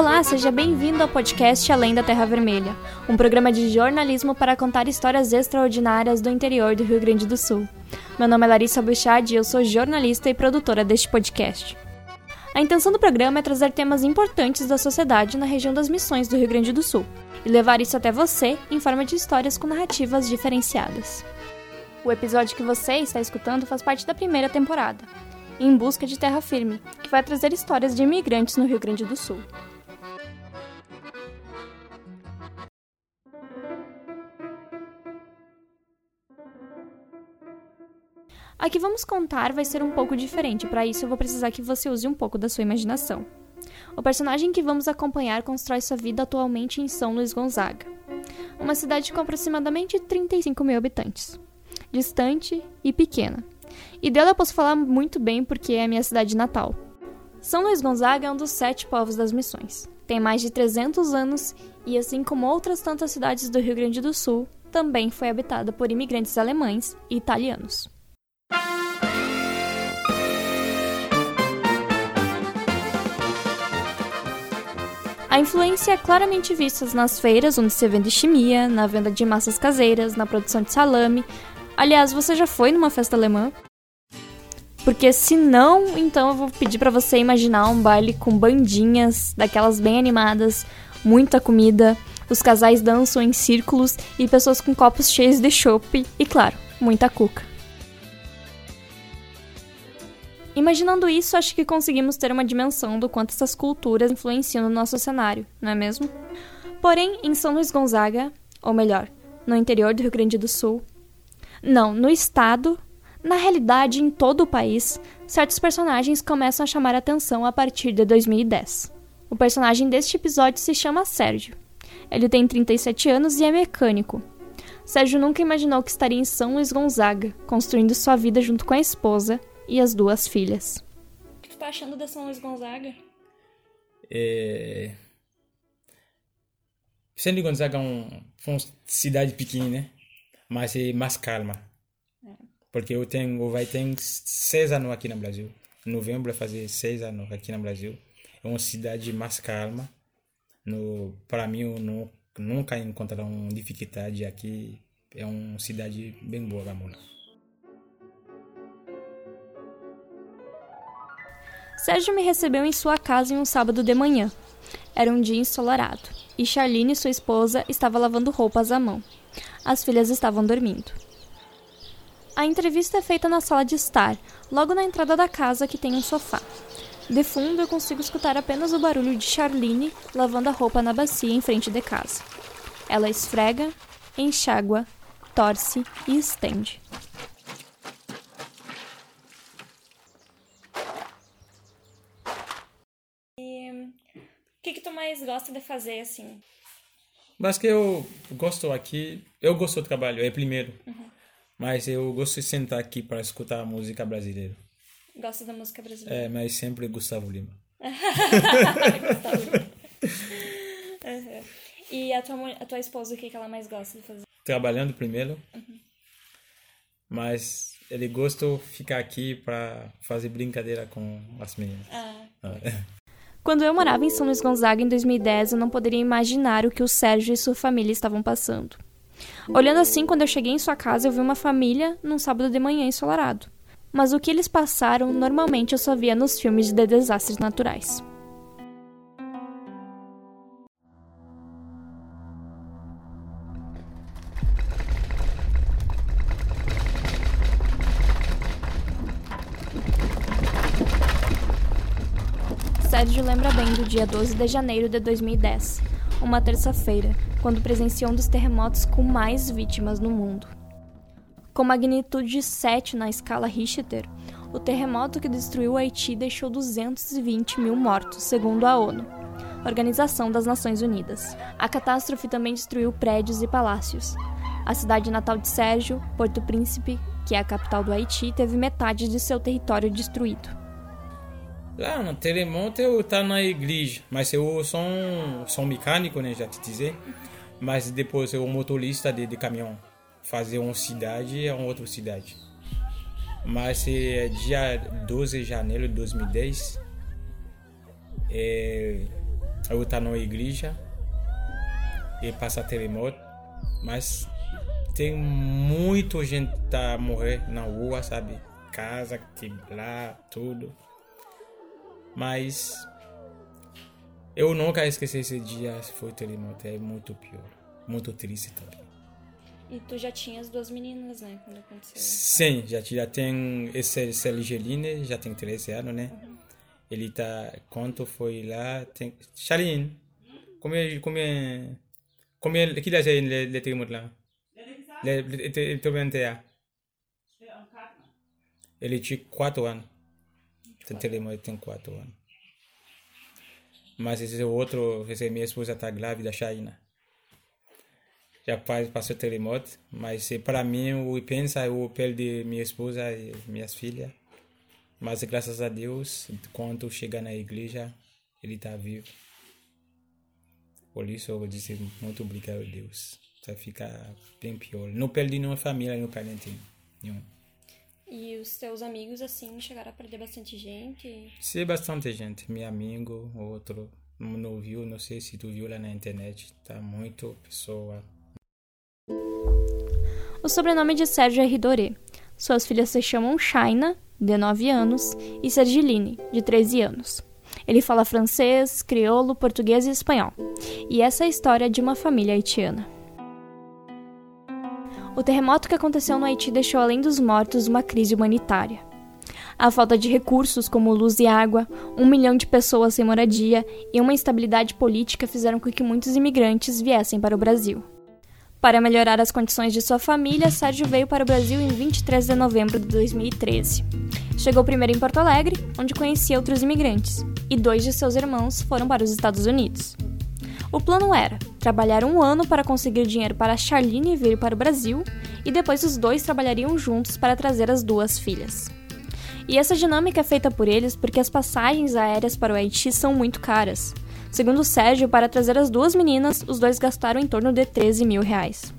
Olá, seja bem-vindo ao podcast Além da Terra Vermelha, um programa de jornalismo para contar histórias extraordinárias do interior do Rio Grande do Sul. Meu nome é Larissa Buchad e eu sou jornalista e produtora deste podcast. A intenção do programa é trazer temas importantes da sociedade na região das missões do Rio Grande do Sul e levar isso até você em forma de histórias com narrativas diferenciadas. O episódio que você está escutando faz parte da primeira temporada, Em Busca de Terra Firme, que vai trazer histórias de imigrantes no Rio Grande do Sul. A que vamos contar vai ser um pouco diferente, para isso eu vou precisar que você use um pouco da sua imaginação. O personagem que vamos acompanhar constrói sua vida atualmente em São Luís Gonzaga, uma cidade com aproximadamente 35 mil habitantes, distante e pequena. E dela eu posso falar muito bem porque é a minha cidade natal. São Luís Gonzaga é um dos sete povos das missões. Tem mais de 300 anos e, assim como outras tantas cidades do Rio Grande do Sul, também foi habitada por imigrantes alemães e italianos. A influência é claramente vista nas feiras onde se vende chimia, na venda de massas caseiras, na produção de salame. Aliás, você já foi numa festa alemã? Porque se não, então eu vou pedir para você imaginar um baile com bandinhas, daquelas bem animadas, muita comida, os casais dançam em círculos e pessoas com copos cheios de chopp e, claro, muita cuca. Imaginando isso, acho que conseguimos ter uma dimensão do quanto essas culturas influenciam no nosso cenário, não é mesmo? Porém, em São Luís Gonzaga, ou melhor, no interior do Rio Grande do Sul, não, no estado, na realidade em todo o país, certos personagens começam a chamar atenção a partir de 2010. O personagem deste episódio se chama Sérgio. Ele tem 37 anos e é mecânico. Sérgio nunca imaginou que estaria em São Luís Gonzaga, construindo sua vida junto com a esposa e as duas filhas. O que tu tá achando da São Luís Gonzaga? É... São Luís Gonzaga é um, uma cidade pequena, né? Mas é mais calma. É. Porque eu tenho, vai ter seis anos aqui no Brasil. Em novembro vai fazer seis anos aqui no Brasil. É uma cidade mais calma. No, para mim, eu não, nunca encontrei uma dificuldade aqui. É uma cidade bem boa, Gamona. Sérgio me recebeu em sua casa em um sábado de manhã. Era um dia ensolarado, e Charlene, sua esposa, estava lavando roupas à mão. As filhas estavam dormindo. A entrevista é feita na sala de estar, logo na entrada da casa que tem um sofá. De fundo, eu consigo escutar apenas o barulho de Charlene lavando a roupa na bacia em frente de casa. Ela esfrega, enxágua, torce e estende. O que, que tu mais gosta de fazer, assim? Mas que eu gosto aqui, eu gosto do trabalho, é primeiro. Uhum. Mas eu gosto de sentar aqui para escutar a música brasileira. Gosto da música brasileira? É, mas sempre Gustavo Lima. Gustavo Lima. Uhum. E a tua, a tua esposa, o que, que ela mais gosta de fazer? Trabalhando primeiro. Uhum. Mas ele gosta de ficar aqui para fazer brincadeira com as meninas. Ah. ah. Quando eu morava em São Luís Gonzaga em 2010, eu não poderia imaginar o que o Sérgio e sua família estavam passando. Olhando assim, quando eu cheguei em sua casa, eu vi uma família num sábado de manhã ensolarado. Mas o que eles passaram, normalmente eu só via nos filmes de desastres naturais. Lembra bem do dia 12 de janeiro de 2010, uma terça-feira, quando presenciou um dos terremotos com mais vítimas no mundo. Com magnitude 7 na escala Richter, o terremoto que destruiu Haiti deixou 220 mil mortos, segundo a ONU, Organização das Nações Unidas. A catástrofe também destruiu prédios e palácios. A cidade natal de Sérgio, Porto Príncipe, que é a capital do Haiti, teve metade de seu território destruído. Lá no terremoto eu tá na igreja, mas eu sou um, sou um mecânico, né, já te dizer. Mas depois eu motorista de, de caminhão, fazer uma cidade a uma outra cidade. Mas é dia 12 de janeiro de 2010, É, eu estou na igreja e passa terremoto, mas tem muita gente tá morrer na rua, sabe? Casa, quebrar, tudo. Mas eu nunca esqueci esse dia, se foi terremoto, é muito pior, muito triste também. E tu já tinha as duas meninas, né, quando aconteceu? Sim, já, já tem esse Sergeline, já tem 13 anos, né? Uhum. Ele tá, quando foi lá, tem... Charlene, como é, como é, como é, que idade é le, le terremoto lá? Ele tem Ele tinha 4 anos. Tem terremoto, tem 4 anos. Mas esse outro, esse minha esposa tá grávida, China já passou terremoto, mas para mim eu penso eu perdi minha esposa e minhas filhas. Mas graças a Deus, quando chega na igreja, ele está vivo. Por isso eu vou dizer muito obrigado a Deus. Vai ficar bem pior. Não perdi nenhuma família, nenhum parente nenhum. E os teus amigos, assim, chegaram a perder bastante gente? Sim, bastante gente. Meu amigo, outro, não viu, não sei se tu viu lá na internet. Tá muito pessoa o sobrenome de Sérgio é Ridoré. Suas filhas se chamam Shaina, de 9 anos, e Sergiline, de 13 anos. Ele fala francês, crioulo, português e espanhol. E essa é a história de uma família haitiana. O terremoto que aconteceu no Haiti deixou além dos mortos uma crise humanitária. A falta de recursos como luz e água, um milhão de pessoas sem moradia e uma instabilidade política fizeram com que muitos imigrantes viessem para o Brasil. Para melhorar as condições de sua família, Sérgio veio para o Brasil em 23 de novembro de 2013. Chegou primeiro em Porto Alegre, onde conhecia outros imigrantes, e dois de seus irmãos foram para os Estados Unidos. O plano era trabalhar um ano para conseguir dinheiro para Charlene vir para o Brasil, e depois os dois trabalhariam juntos para trazer as duas filhas. E essa dinâmica é feita por eles porque as passagens aéreas para o Haiti são muito caras. Segundo Sérgio, para trazer as duas meninas, os dois gastaram em torno de 13 mil reais.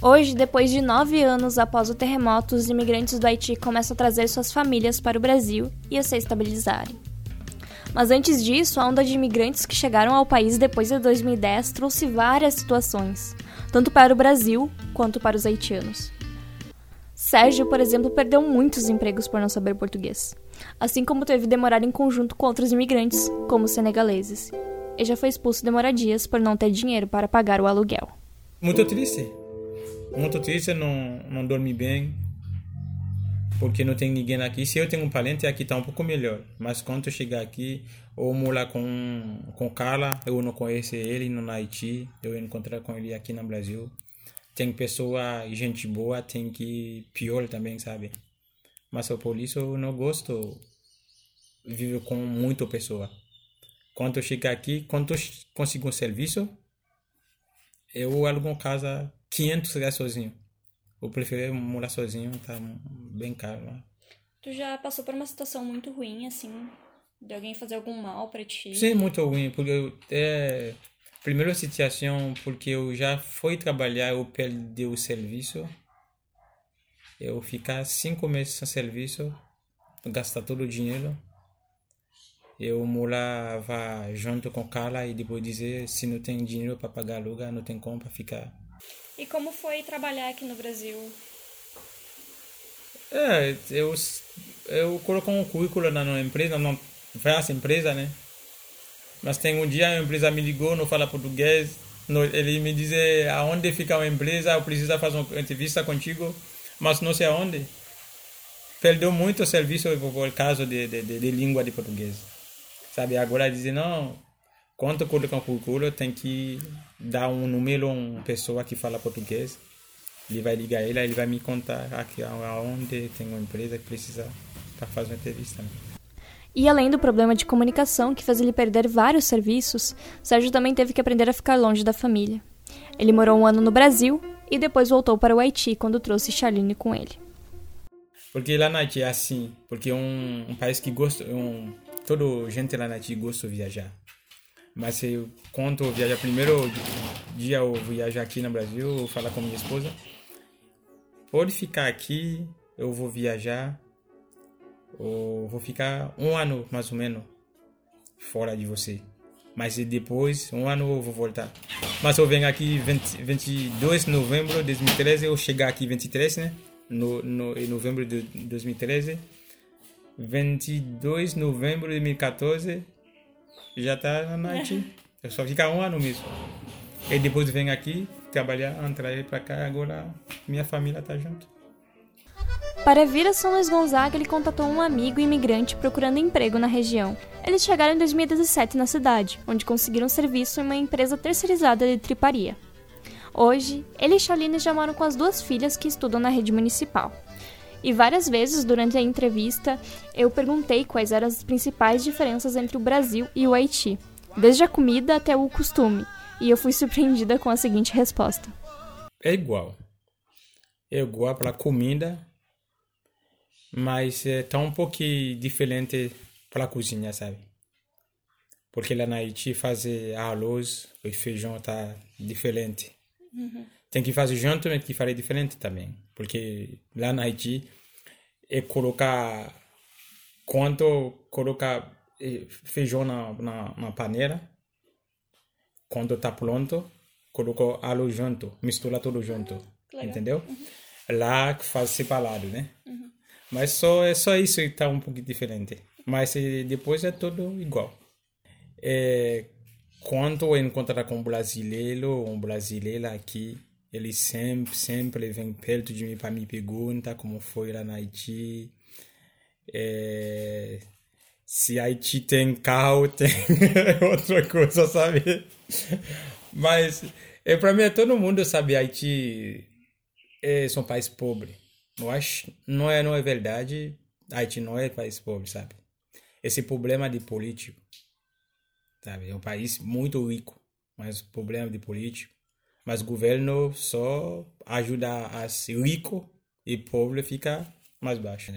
Hoje, depois de nove anos após o terremoto, os imigrantes do Haiti começam a trazer suas famílias para o Brasil e a se estabilizarem. Mas antes disso, a onda de imigrantes que chegaram ao país depois de 2010 trouxe várias situações, tanto para o Brasil quanto para os haitianos. Sérgio, por exemplo, perdeu muitos empregos por não saber português, assim como teve de morar em conjunto com outros imigrantes, como senegaleses. E já foi expulso de moradias por não ter dinheiro para pagar o aluguel. Muito triste. Muito triste, não, não dormi bem, porque não tem ninguém aqui. Se eu tenho um parente, aqui está um pouco melhor. Mas quando eu chegar aqui, ou morar com, com Carla, eu não conheço ele no Haiti, eu encontrar com ele aqui no Brasil tem pessoa, gente boa, tem que pior também, sabe? Mas por isso eu não gosto viver com muita pessoa. Quando eu chegar aqui, quando eu consigo um serviço, eu alugo casa 500 reais sozinho. Eu prefiro morar sozinho, tá bem caro. Né? Tu já passou por uma situação muito ruim, assim, de alguém fazer algum mal para ti? Sim, muito ruim, porque eu, é, Primeira situação, porque eu já fui trabalhar, eu perdi o serviço. Eu ficar cinco meses sem serviço, gastar todo o dinheiro. Eu morava junto com Carla e depois dizer se não tem dinheiro para pagar aluguel, não tem como para ficar. E como foi trabalhar aqui no Brasil? É, eu, eu coloco um currículo na empresa, não faz empresa, né? Mas tem um dia a empresa me ligou, não fala português. ele me diz aonde fica a empresa, eu preciso fazer uma entrevista contigo, mas não sei aonde. Perdeu muito serviço por causa de, de, de, de língua de português. Sabe, agora dizem, não, quando coloca um currículo, tem que dar um número a uma pessoa que fala português. Ele vai ligar ele, ele vai me contar aqui aonde tem uma empresa que precisa para fazer uma entrevista. Né? E além do problema de comunicação que fez ele perder vários serviços, Sérgio também teve que aprender a ficar longe da família. Ele morou um ano no Brasil e depois voltou para o Haiti quando trouxe Charlene com ele. Porque lá na Haiti é assim, porque é um, um país que gosta, um, todo gente lá na Haiti gosta de viajar. Mas eu, quando eu viajar, primeiro dia eu viajar aqui no Brasil, falar com minha esposa, pode ficar aqui, eu vou viajar, ou vou ficar um ano mais ou menos. fora de você. Mas depois, um ano eu vou voltar. Mas eu venho aqui 20, 22 de novembro de 2013, eu chegar aqui 23, né? No, no, em novembro de 2013. 22 de novembro de 2014, já tá na Haiti. Eu só ficar um ano mesmo. E depois venho aqui trabalhar, entrar para cá, agora minha família tá junto. Para vir a São Luís Gonzaga, ele contatou um amigo imigrante procurando emprego na região. Eles chegaram em 2017 na cidade, onde conseguiram serviço em uma empresa terceirizada de triparia. Hoje, ele e Chaline já moram com as duas filhas que estudam na rede municipal. E várias vezes durante a entrevista eu perguntei quais eram as principais diferenças entre o Brasil e o Haiti, desde a comida até o costume, e eu fui surpreendida com a seguinte resposta: É igual. É igual para a comida, mas é, tá um pouquinho diferente para a cozinha, sabe? Porque lá na Haiti fazer arroz e feijão tá diferente. Uhum. Tem que fazer junto, mas que fazer diferente também. Porque lá na Haiti é colocar quando colocar é, feijão na, na, na panela, quando tá pronto, colocou arroz junto, mistura tudo junto, entendeu? Uhum. Lá faz separado, né? Uhum. Mas só, é só isso que está um pouco diferente. Mas depois é tudo igual. É, quando eu encontro com um brasileiro, um brasileiro aqui, ele sempre, sempre vem perto de mim para me perguntar como foi lá na Haiti. É, se Haiti tem carro, tem outra coisa, sabe? Mas é, para mim, todo mundo sabe Haiti é, é um país pobre. Eu acho, não é, não é verdade, Haiti não é país pobre, sabe? Esse problema de político, sabe? É um país muito rico, mas problema de político. Mas o governo só ajuda a ser rico e pobre fica mais baixo?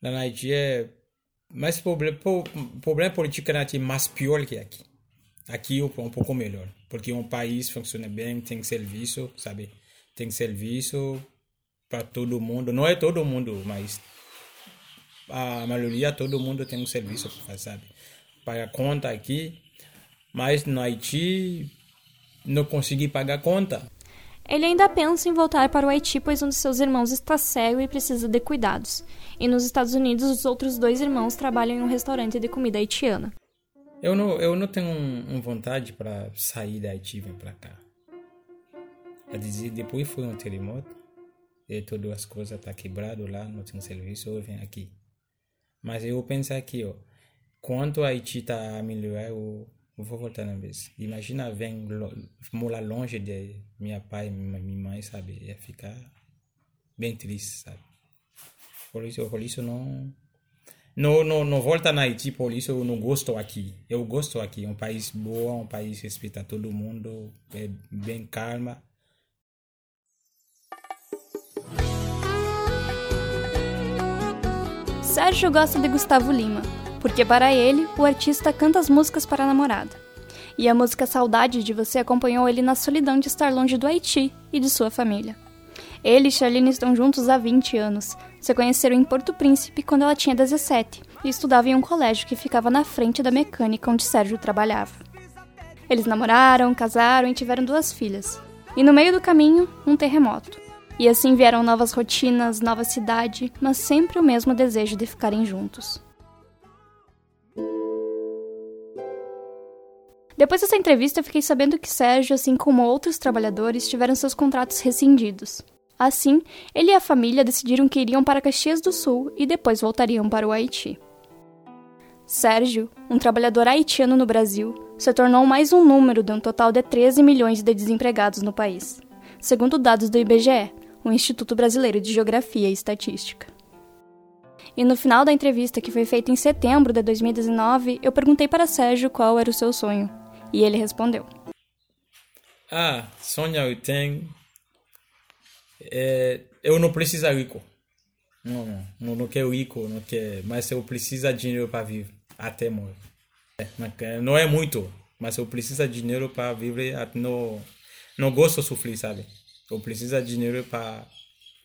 Na é mas problema, problema político na é mais pior que aqui. Aqui é um pouco melhor, porque um país funciona bem, tem serviço, sabe? Tem serviço, para todo mundo. Não é todo mundo, mas a maioria, todo mundo tem um serviço para fazer, sabe? Paga conta aqui, mas no Haiti não consegui pagar conta. Ele ainda pensa em voltar para o Haiti, pois um de seus irmãos está cego e precisa de cuidados. E nos Estados Unidos, os outros dois irmãos trabalham em um restaurante de comida haitiana. Eu não, eu não tenho um, um vontade para sair da Haiti e vir para cá. A dizer, depois foi um terremoto, e todas as coisas tá quebrado lá, não tem serviço, eu venho aqui. Mas eu penso aqui, ó, quanto a Haiti tá a melhorar, eu vou voltar na vez. Imagina, vem morar longe de minha pai e minha mãe, sabe? Ia ficar bem triste, sabe? Por isso, por isso não, não, não, não volta na Haiti, por isso eu não gosto aqui. Eu gosto aqui, um país bom, um país que respeita todo mundo, é bem calma. Sérgio gosta de Gustavo Lima, porque para ele, o artista canta as músicas para a namorada. E a música Saudade de Você acompanhou ele na solidão de estar longe do Haiti e de sua família. Ele e Charlene estão juntos há 20 anos. Se conheceram em Porto Príncipe quando ela tinha 17 e estudava em um colégio que ficava na frente da mecânica onde Sérgio trabalhava. Eles namoraram, casaram e tiveram duas filhas. E no meio do caminho, um terremoto. E assim vieram novas rotinas, nova cidade, mas sempre o mesmo desejo de ficarem juntos. Depois dessa entrevista, eu fiquei sabendo que Sérgio, assim como outros trabalhadores, tiveram seus contratos rescindidos. Assim, ele e a família decidiram que iriam para Caxias do Sul e depois voltariam para o Haiti. Sérgio, um trabalhador haitiano no Brasil, se tornou mais um número de um total de 13 milhões de desempregados no país, segundo dados do IBGE, o Instituto Brasileiro de Geografia e Estatística. E no final da entrevista, que foi feita em setembro de 2019, eu perguntei para Sérgio qual era o seu sonho. E ele respondeu: Ah, sonho eu tenho. É, eu não preciso rico. Não, não, não quero rico, não quero, mas eu preciso de dinheiro para viver até morrer. É, não é muito, mas eu preciso de dinheiro para viver. Não, não gosto de sofrer, sabe? Eu preciso de dinheiro para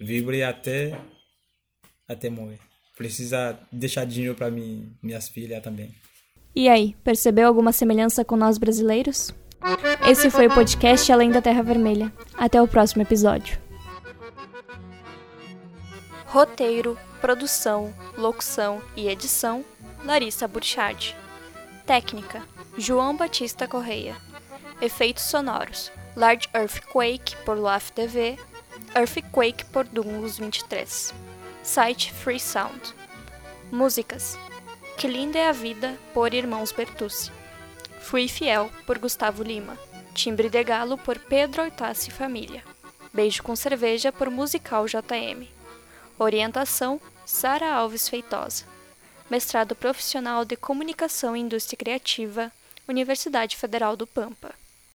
viver até até morrer. Precisa deixar dinheiro para minhas filhas também. E aí, percebeu alguma semelhança com nós brasileiros? Esse foi o podcast Além da Terra Vermelha. Até o próximo episódio. Roteiro, produção, locução e edição: Larissa Burchard. Técnica: João Batista Correia. Efeitos sonoros: Large Earthquake por Laf TV, Earthquake por Dungus 23. Site Free Sound. Músicas: Que Linda é a Vida por Irmãos Bertucci. Fui Fiel por Gustavo Lima. Timbre de Galo por Pedro Oitassi Família. Beijo com Cerveja por Musical JM. Orientação: Sara Alves Feitosa. Mestrado Profissional de Comunicação e Indústria Criativa, Universidade Federal do Pampa.